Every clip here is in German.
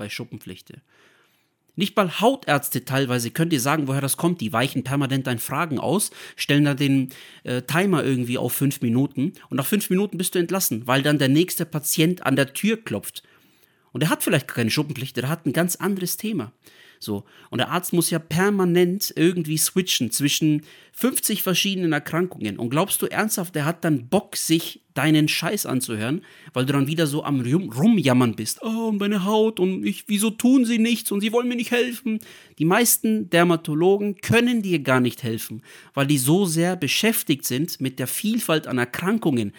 bei Schuppenflechte. Nicht mal Hautärzte teilweise könnt ihr sagen, woher das kommt. Die weichen permanent deinen Fragen aus, stellen da den äh, Timer irgendwie auf fünf Minuten und nach fünf Minuten bist du entlassen, weil dann der nächste Patient an der Tür klopft. Und er hat vielleicht keine Schuppenflechte, der hat ein ganz anderes Thema. So. Und der Arzt muss ja permanent irgendwie switchen zwischen 50 verschiedenen Erkrankungen. Und glaubst du ernsthaft, der hat dann Bock, sich deinen Scheiß anzuhören, weil du dann wieder so am Rum Rumjammern bist. Oh, meine Haut und ich, wieso tun sie nichts und sie wollen mir nicht helfen? Die meisten Dermatologen können dir gar nicht helfen, weil die so sehr beschäftigt sind mit der Vielfalt an Erkrankungen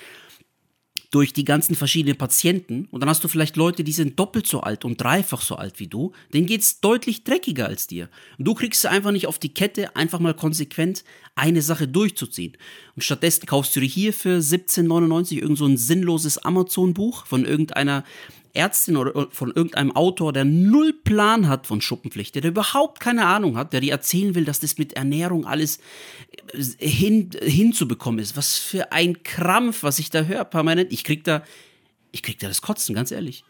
durch die ganzen verschiedenen Patienten und dann hast du vielleicht Leute, die sind doppelt so alt und dreifach so alt wie du, denen geht's deutlich dreckiger als dir. Und du kriegst es einfach nicht auf die Kette, einfach mal konsequent eine Sache durchzuziehen. Und stattdessen kaufst du dir hier für 17,99 irgend so ein sinnloses Amazon-Buch von irgendeiner Ärztin oder von irgendeinem Autor, der null Plan hat von Schuppenflechte, der überhaupt keine Ahnung hat, der dir erzählen will, dass das mit Ernährung alles äh, hin, hinzubekommen ist. Was für ein Krampf, was ich da höre permanent. Ich krieg da, ich krieg da das Kotzen, ganz ehrlich.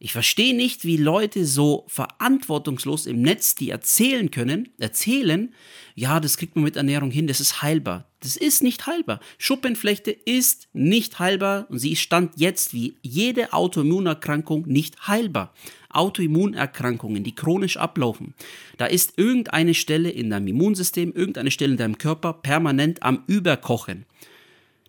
Ich verstehe nicht, wie Leute so verantwortungslos im Netz, die erzählen können, erzählen, ja, das kriegt man mit Ernährung hin, das ist heilbar. Das ist nicht heilbar. Schuppenflechte ist nicht heilbar und sie stand jetzt wie jede Autoimmunerkrankung nicht heilbar. Autoimmunerkrankungen, die chronisch ablaufen, da ist irgendeine Stelle in deinem Immunsystem, irgendeine Stelle in deinem Körper permanent am Überkochen.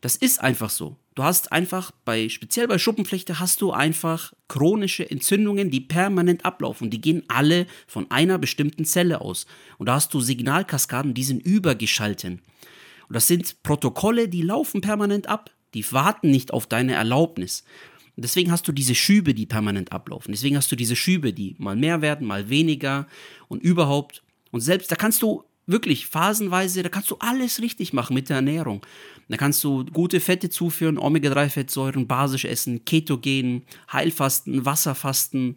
Das ist einfach so. Du hast einfach bei, speziell bei Schuppenflechte, hast du einfach chronische Entzündungen, die permanent ablaufen. Die gehen alle von einer bestimmten Zelle aus. Und da hast du Signalkaskaden, die sind übergeschalten. Und das sind Protokolle, die laufen permanent ab. Die warten nicht auf deine Erlaubnis. Und deswegen hast du diese Schübe, die permanent ablaufen. Deswegen hast du diese Schübe, die mal mehr werden, mal weniger und überhaupt. Und selbst da kannst du wirklich phasenweise, da kannst du alles richtig machen mit der Ernährung. Da kannst du gute Fette zuführen, Omega-3-Fettsäuren, basisch essen, Ketogen, Heilfasten, Wasserfasten,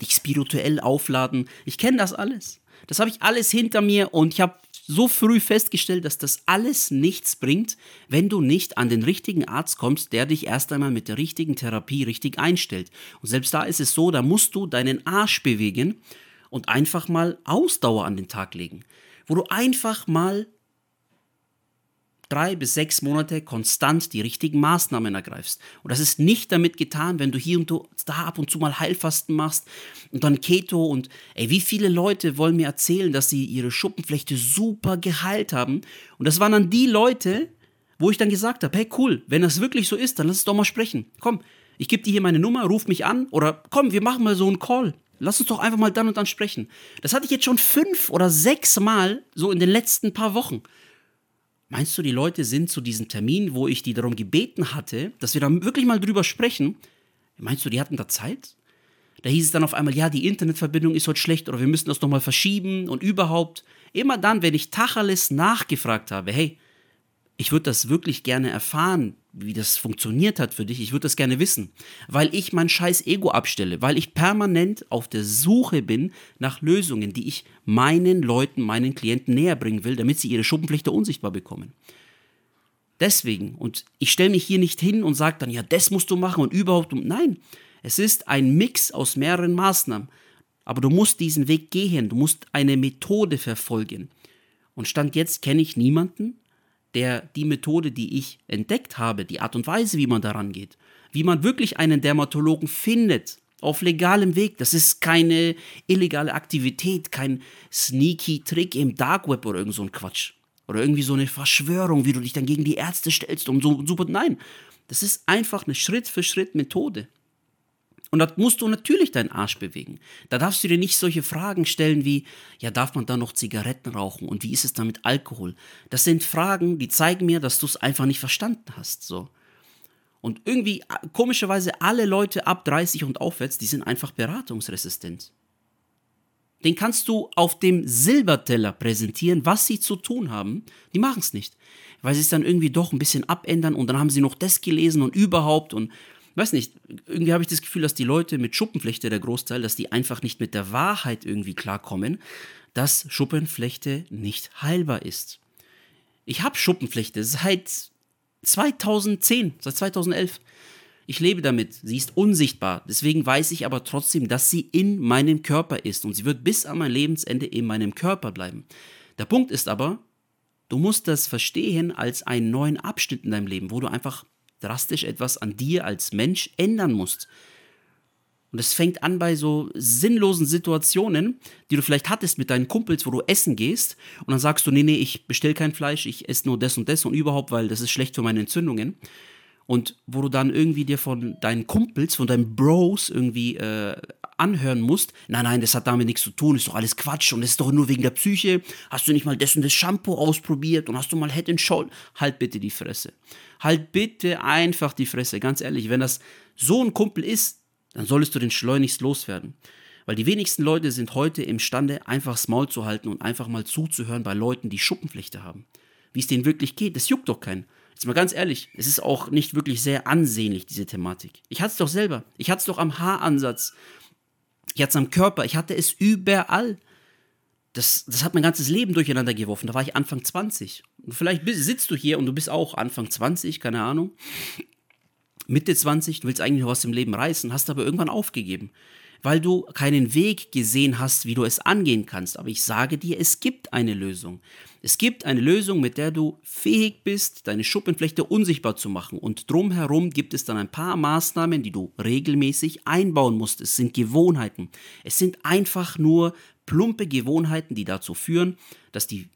dich spirituell aufladen. Ich kenne das alles. Das habe ich alles hinter mir und ich habe so früh festgestellt, dass das alles nichts bringt, wenn du nicht an den richtigen Arzt kommst, der dich erst einmal mit der richtigen Therapie richtig einstellt. Und selbst da ist es so, da musst du deinen Arsch bewegen und einfach mal Ausdauer an den Tag legen wo du einfach mal drei bis sechs Monate konstant die richtigen Maßnahmen ergreifst. Und das ist nicht damit getan, wenn du hier und da ab und zu mal Heilfasten machst und dann Keto und ey, wie viele Leute wollen mir erzählen, dass sie ihre Schuppenflechte super geheilt haben? Und das waren dann die Leute, wo ich dann gesagt habe, hey cool, wenn das wirklich so ist, dann lass uns doch mal sprechen. Komm, ich gebe dir hier meine Nummer, ruf mich an oder komm, wir machen mal so einen Call. Lass uns doch einfach mal dann und dann sprechen. Das hatte ich jetzt schon fünf oder sechs Mal so in den letzten paar Wochen. Meinst du, die Leute sind zu diesem Termin, wo ich die darum gebeten hatte, dass wir da wirklich mal drüber sprechen? Meinst du, die hatten da Zeit? Da hieß es dann auf einmal, ja, die Internetverbindung ist heute schlecht oder wir müssen das nochmal verschieben und überhaupt. Immer dann, wenn ich Tacheles nachgefragt habe, hey, ich würde das wirklich gerne erfahren, wie das funktioniert hat für dich. Ich würde das gerne wissen, weil ich mein scheiß Ego abstelle, weil ich permanent auf der Suche bin nach Lösungen, die ich meinen Leuten, meinen Klienten näher bringen will, damit sie ihre Schuppenpflichter unsichtbar bekommen. Deswegen, und ich stelle mich hier nicht hin und sage dann, ja, das musst du machen und überhaupt. Nein, es ist ein Mix aus mehreren Maßnahmen. Aber du musst diesen Weg gehen, du musst eine Methode verfolgen. Und Stand jetzt kenne ich niemanden, der die Methode, die ich entdeckt habe, die Art und Weise, wie man daran geht, wie man wirklich einen Dermatologen findet, auf legalem Weg. Das ist keine illegale Aktivität, kein sneaky Trick im Dark Web oder irgend so ein Quatsch. Oder irgendwie so eine Verschwörung, wie du dich dann gegen die Ärzte stellst und so super. Nein, das ist einfach eine Schritt-für-Schritt-Methode. Und da musst du natürlich deinen Arsch bewegen. Da darfst du dir nicht solche Fragen stellen wie, ja, darf man da noch Zigaretten rauchen und wie ist es da mit Alkohol? Das sind Fragen, die zeigen mir, dass du es einfach nicht verstanden hast, so. Und irgendwie, komischerweise, alle Leute ab 30 und aufwärts, die sind einfach beratungsresistent. Den kannst du auf dem Silberteller präsentieren, was sie zu tun haben. Die machen es nicht. Weil sie es dann irgendwie doch ein bisschen abändern und dann haben sie noch das gelesen und überhaupt und weiß nicht, irgendwie habe ich das Gefühl, dass die Leute mit Schuppenflechte, der Großteil, dass die einfach nicht mit der Wahrheit irgendwie klarkommen, dass Schuppenflechte nicht heilbar ist. Ich habe Schuppenflechte seit 2010, seit 2011. Ich lebe damit. Sie ist unsichtbar. Deswegen weiß ich aber trotzdem, dass sie in meinem Körper ist. Und sie wird bis an mein Lebensende in meinem Körper bleiben. Der Punkt ist aber, du musst das verstehen als einen neuen Abschnitt in deinem Leben, wo du einfach drastisch etwas an dir als Mensch ändern musst. Und es fängt an bei so sinnlosen Situationen, die du vielleicht hattest mit deinen Kumpels, wo du essen gehst und dann sagst du, nee, nee, ich bestell kein Fleisch, ich esse nur das und das und überhaupt, weil das ist schlecht für meine Entzündungen. Und wo du dann irgendwie dir von deinen Kumpels, von deinen Bros irgendwie äh, anhören musst, nein, nein, das hat damit nichts zu tun, ist doch alles Quatsch und das ist doch nur wegen der Psyche. Hast du nicht mal das und das Shampoo ausprobiert und hast du mal Head and Shoulder? Halt bitte die Fresse. Halt bitte einfach die Fresse, ganz ehrlich. Wenn das so ein Kumpel ist, dann solltest du den schleunigst loswerden. Weil die wenigsten Leute sind heute imstande, einfach das Maul zu halten und einfach mal zuzuhören bei Leuten, die Schuppenflechte haben. Wie es denen wirklich geht, das juckt doch keinen. Jetzt mal ganz ehrlich, es ist auch nicht wirklich sehr ansehnlich, diese Thematik. Ich hatte es doch selber. Ich hatte es doch am Haaransatz. Ich hatte es am Körper. Ich hatte es überall. Das, das hat mein ganzes Leben durcheinander geworfen. Da war ich Anfang 20. Und vielleicht sitzt du hier und du bist auch Anfang 20, keine Ahnung. Mitte 20, du willst eigentlich noch was im Leben reißen, hast aber irgendwann aufgegeben, weil du keinen Weg gesehen hast, wie du es angehen kannst. Aber ich sage dir, es gibt eine Lösung. Es gibt eine Lösung, mit der du fähig bist, deine Schuppenflechte unsichtbar zu machen. Und drumherum gibt es dann ein paar Maßnahmen, die du regelmäßig einbauen musst. Es sind Gewohnheiten. Es sind einfach nur plumpe Gewohnheiten, die dazu führen, dass, die,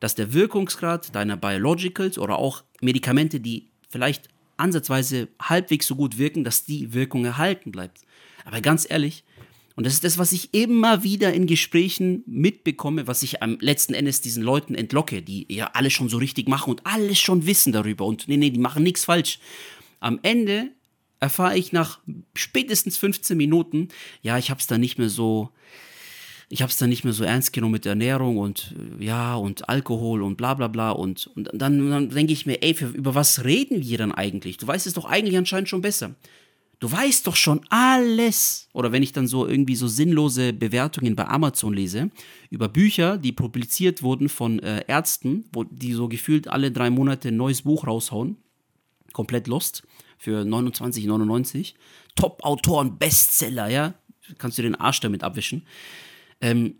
dass der Wirkungsgrad deiner Biologicals oder auch Medikamente, die vielleicht ansatzweise halbwegs so gut wirken, dass die Wirkung erhalten bleibt. Aber ganz ehrlich, und das ist das, was ich immer wieder in Gesprächen mitbekomme, was ich am letzten Endes diesen Leuten entlocke, die ja alles schon so richtig machen und alles schon wissen darüber und nee, nee, die machen nichts falsch. Am Ende erfahre ich nach spätestens 15 Minuten, ja, ich habe es da nicht mehr so, ich habe es dann nicht mehr so ernst genommen mit Ernährung und äh, ja und Alkohol und bla bla bla und, und dann, dann denke ich mir, ey, für, über was reden wir dann eigentlich? Du weißt es doch eigentlich anscheinend schon besser. Du weißt doch schon alles. Oder wenn ich dann so irgendwie so sinnlose Bewertungen bei Amazon lese über Bücher, die publiziert wurden von äh, Ärzten, wo die so gefühlt alle drei Monate ein neues Buch raushauen, komplett lost für 29,99. Top-Autoren, Bestseller, ja, kannst du den Arsch damit abwischen. Ähm,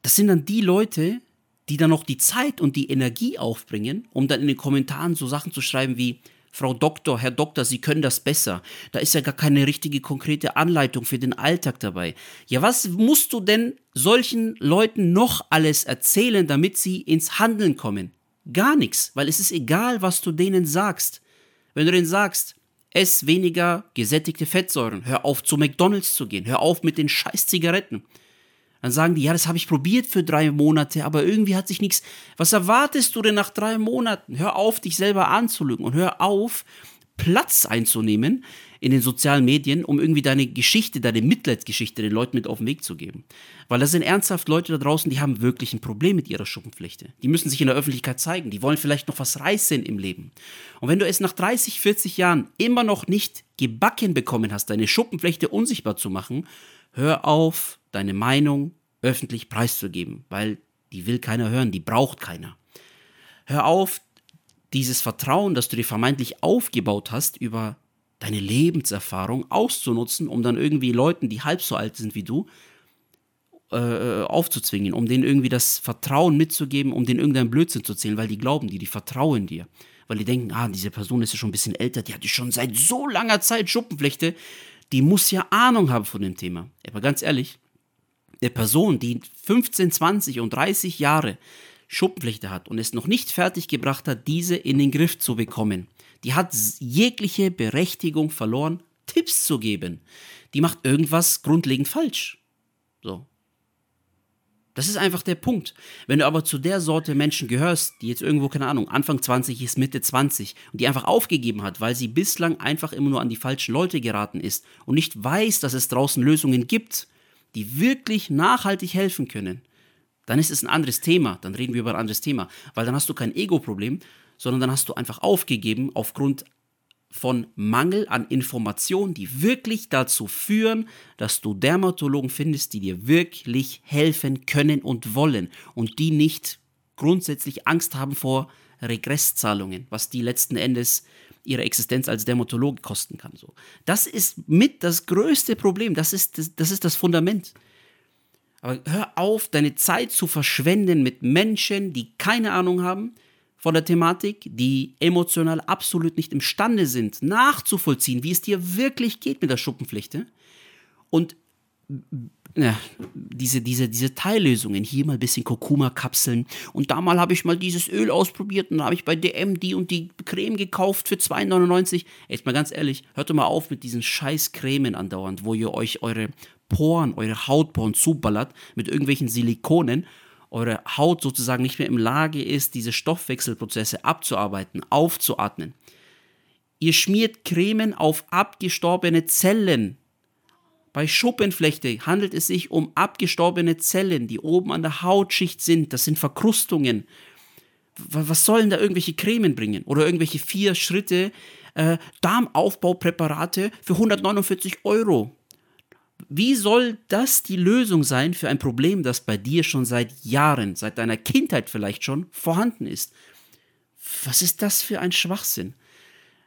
das sind dann die Leute, die dann noch die Zeit und die Energie aufbringen, um dann in den Kommentaren so Sachen zu schreiben wie, Frau Doktor, Herr Doktor, Sie können das besser. Da ist ja gar keine richtige konkrete Anleitung für den Alltag dabei. Ja, was musst du denn solchen Leuten noch alles erzählen, damit sie ins Handeln kommen? Gar nichts, weil es ist egal, was du denen sagst. Wenn du denen sagst, Ess weniger gesättigte Fettsäuren. Hör auf, zu McDonalds zu gehen. Hör auf mit den scheiß Zigaretten. Dann sagen die, ja, das habe ich probiert für drei Monate, aber irgendwie hat sich nichts. Was erwartest du denn nach drei Monaten? Hör auf, dich selber anzulügen und hör auf, Platz einzunehmen in den sozialen Medien, um irgendwie deine Geschichte, deine Mitleidsgeschichte den Leuten mit auf den Weg zu geben. Weil da sind ernsthaft Leute da draußen, die haben wirklich ein Problem mit ihrer Schuppenflechte. Die müssen sich in der Öffentlichkeit zeigen, die wollen vielleicht noch was reißen im Leben. Und wenn du es nach 30, 40 Jahren immer noch nicht gebacken bekommen hast, deine Schuppenflechte unsichtbar zu machen, hör auf, deine Meinung öffentlich preiszugeben, weil die will keiner hören, die braucht keiner. Hör auf, dieses Vertrauen, das du dir vermeintlich aufgebaut hast über deine Lebenserfahrung auszunutzen, um dann irgendwie Leuten, die halb so alt sind wie du, äh, aufzuzwingen, um denen irgendwie das Vertrauen mitzugeben, um denen irgendeinen Blödsinn zu zählen, weil die glauben dir, die vertrauen dir. Weil die denken, ah, diese Person ist ja schon ein bisschen älter, die hatte schon seit so langer Zeit Schuppenflechte, die muss ja Ahnung haben von dem Thema. Aber ganz ehrlich, der Person, die 15, 20 und 30 Jahre Schuppenflechte hat und es noch nicht fertig gebracht hat, diese in den Griff zu bekommen, die hat jegliche Berechtigung verloren, Tipps zu geben. Die macht irgendwas grundlegend falsch. So. Das ist einfach der Punkt. Wenn du aber zu der Sorte Menschen gehörst, die jetzt irgendwo, keine Ahnung, Anfang 20 ist, Mitte 20 und die einfach aufgegeben hat, weil sie bislang einfach immer nur an die falschen Leute geraten ist und nicht weiß, dass es draußen Lösungen gibt, die wirklich nachhaltig helfen können, dann ist es ein anderes Thema. Dann reden wir über ein anderes Thema. Weil dann hast du kein Ego-Problem, sondern dann hast du einfach aufgegeben aufgrund von Mangel an Informationen, die wirklich dazu führen, dass du Dermatologen findest, die dir wirklich helfen können und wollen und die nicht grundsätzlich Angst haben vor Regresszahlungen, was die letzten Endes ihre Existenz als Dermatologe kosten kann. So. Das ist mit das größte Problem. Das ist das, das ist das Fundament. Aber hör auf, deine Zeit zu verschwenden mit Menschen, die keine Ahnung haben von der Thematik, die emotional absolut nicht imstande sind, nachzuvollziehen, wie es dir wirklich geht mit der Schuppenpflicht. Und ja, diese, diese, diese Teillösungen, hier mal ein bisschen Kurkuma-Kapseln und da mal habe ich mal dieses Öl ausprobiert und dann habe ich bei DM die und die Creme gekauft für 2,99. Jetzt mal ganz ehrlich, hört doch mal auf mit diesen scheiß Cremen andauernd, wo ihr euch eure Poren, eure Hautporen zuballert mit irgendwelchen Silikonen, eure Haut sozusagen nicht mehr in Lage ist, diese Stoffwechselprozesse abzuarbeiten, aufzuatmen. Ihr schmiert Cremen auf abgestorbene Zellen, bei Schuppenflechte handelt es sich um abgestorbene Zellen, die oben an der Hautschicht sind. Das sind Verkrustungen. Was sollen da irgendwelche Cremen bringen? Oder irgendwelche vier Schritte äh, Darmaufbaupräparate für 149 Euro? Wie soll das die Lösung sein für ein Problem, das bei dir schon seit Jahren, seit deiner Kindheit vielleicht schon vorhanden ist? Was ist das für ein Schwachsinn?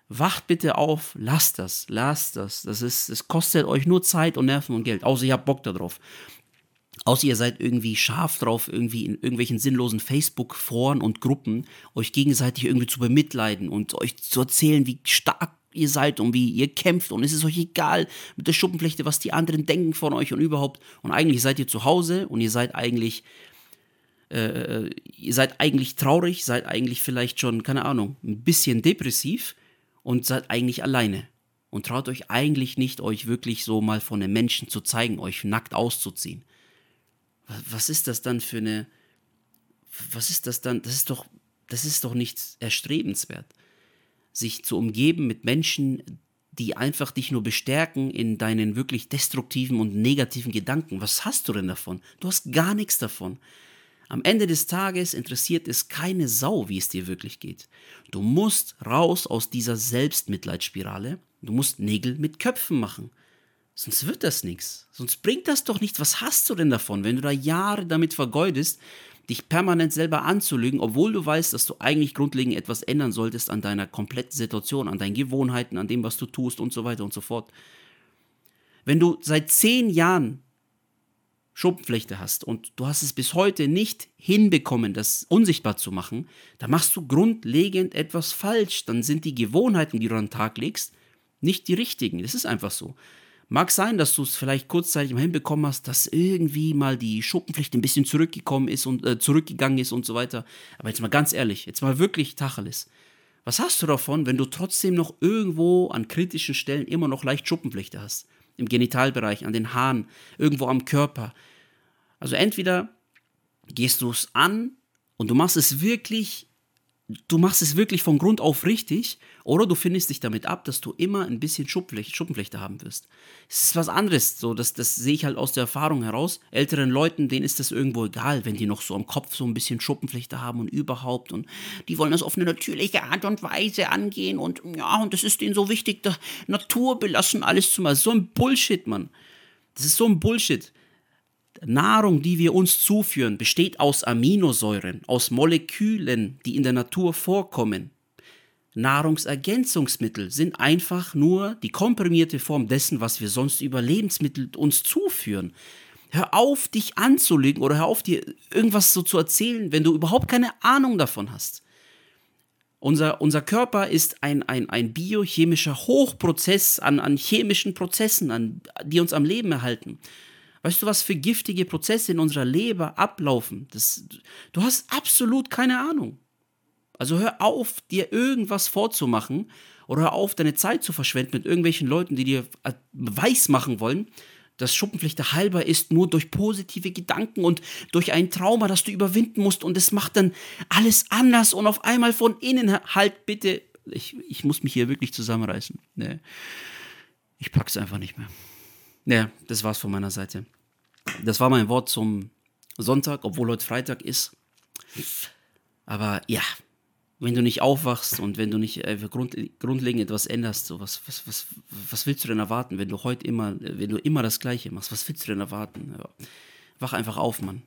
wacht bitte auf, lasst das, lasst das. Das ist, es kostet euch nur Zeit und Nerven und Geld, außer ihr habt Bock darauf. Außer ihr seid irgendwie scharf drauf, irgendwie in irgendwelchen sinnlosen Facebook-Foren und Gruppen euch gegenseitig irgendwie zu bemitleiden und euch zu erzählen, wie stark ihr seid und wie ihr kämpft und es ist euch egal mit der Schuppenflechte, was die anderen denken von euch und überhaupt. Und eigentlich seid ihr zu Hause und ihr seid eigentlich, äh, äh ihr seid eigentlich traurig, seid eigentlich vielleicht schon, keine Ahnung, ein bisschen depressiv und seid eigentlich alleine. Und traut euch eigentlich nicht, euch wirklich so mal von den Menschen zu zeigen, euch nackt auszuziehen. Was ist das dann für eine. Was ist das dann? Das ist doch, das ist doch nichts erstrebenswert. Sich zu umgeben mit Menschen, die einfach dich nur bestärken in deinen wirklich destruktiven und negativen Gedanken. Was hast du denn davon? Du hast gar nichts davon. Am Ende des Tages interessiert es keine Sau, wie es dir wirklich geht. Du musst raus aus dieser Selbstmitleidsspirale. Du musst Nägel mit Köpfen machen. Sonst wird das nichts. Sonst bringt das doch nichts. Was hast du denn davon, wenn du da Jahre damit vergeudest, dich permanent selber anzulügen, obwohl du weißt, dass du eigentlich grundlegend etwas ändern solltest an deiner kompletten Situation, an deinen Gewohnheiten, an dem, was du tust und so weiter und so fort. Wenn du seit zehn Jahren Schuppenflechte hast und du hast es bis heute nicht hinbekommen, das unsichtbar zu machen, dann machst du grundlegend etwas falsch. Dann sind die Gewohnheiten, die du an den Tag legst, nicht die richtigen. Das ist einfach so. Mag sein, dass du es vielleicht kurzzeitig mal hinbekommen hast, dass irgendwie mal die Schuppenpflicht ein bisschen zurückgekommen ist und äh, zurückgegangen ist und so weiter. Aber jetzt mal ganz ehrlich, jetzt mal wirklich Tacheles. Was hast du davon, wenn du trotzdem noch irgendwo an kritischen Stellen immer noch leicht Schuppenflechte hast? Im Genitalbereich, an den Haaren, irgendwo am Körper, also entweder gehst du es an und du machst es wirklich, du machst es wirklich von Grund auf richtig, oder du findest dich damit ab, dass du immer ein bisschen Schuppenflechte, Schuppenflechte haben wirst. Es ist was anderes, so das, das sehe ich halt aus der Erfahrung heraus. Älteren Leuten, denen ist das irgendwo egal, wenn die noch so am Kopf so ein bisschen Schuppenflechte haben und überhaupt und die wollen das auf eine natürliche Art und Weise angehen und ja, und das ist denen so wichtig, der Natur belassen alles zu mal. So ein Bullshit, Mann. Das ist so ein Bullshit. Nahrung, die wir uns zuführen, besteht aus Aminosäuren, aus Molekülen, die in der Natur vorkommen. Nahrungsergänzungsmittel sind einfach nur die komprimierte Form dessen, was wir sonst über Lebensmittel uns zuführen. Hör auf, dich anzulügen oder hör auf, dir irgendwas so zu erzählen, wenn du überhaupt keine Ahnung davon hast. Unser, unser Körper ist ein, ein, ein biochemischer Hochprozess an, an chemischen Prozessen, an, die uns am Leben erhalten. Weißt du, was für giftige Prozesse in unserer Leber ablaufen? Das, du hast absolut keine Ahnung. Also hör auf, dir irgendwas vorzumachen oder hör auf, deine Zeit zu verschwenden mit irgendwelchen Leuten, die dir äh, weiß machen wollen, dass Schuppenpflicht halber ist, nur durch positive Gedanken und durch ein Trauma, das du überwinden musst und es macht dann alles anders und auf einmal von innen halt bitte, ich, ich muss mich hier wirklich zusammenreißen. Nee. Ich pack's einfach nicht mehr. Ja, das war's von meiner Seite. Das war mein Wort zum Sonntag, obwohl heute Freitag ist. Aber ja, wenn du nicht aufwachst und wenn du nicht äh, grund, grundlegend etwas änderst, so was, was, was, was willst du denn erwarten, wenn du heute immer, wenn du immer das Gleiche machst, was willst du denn erwarten? Ja. Wach einfach auf, Mann.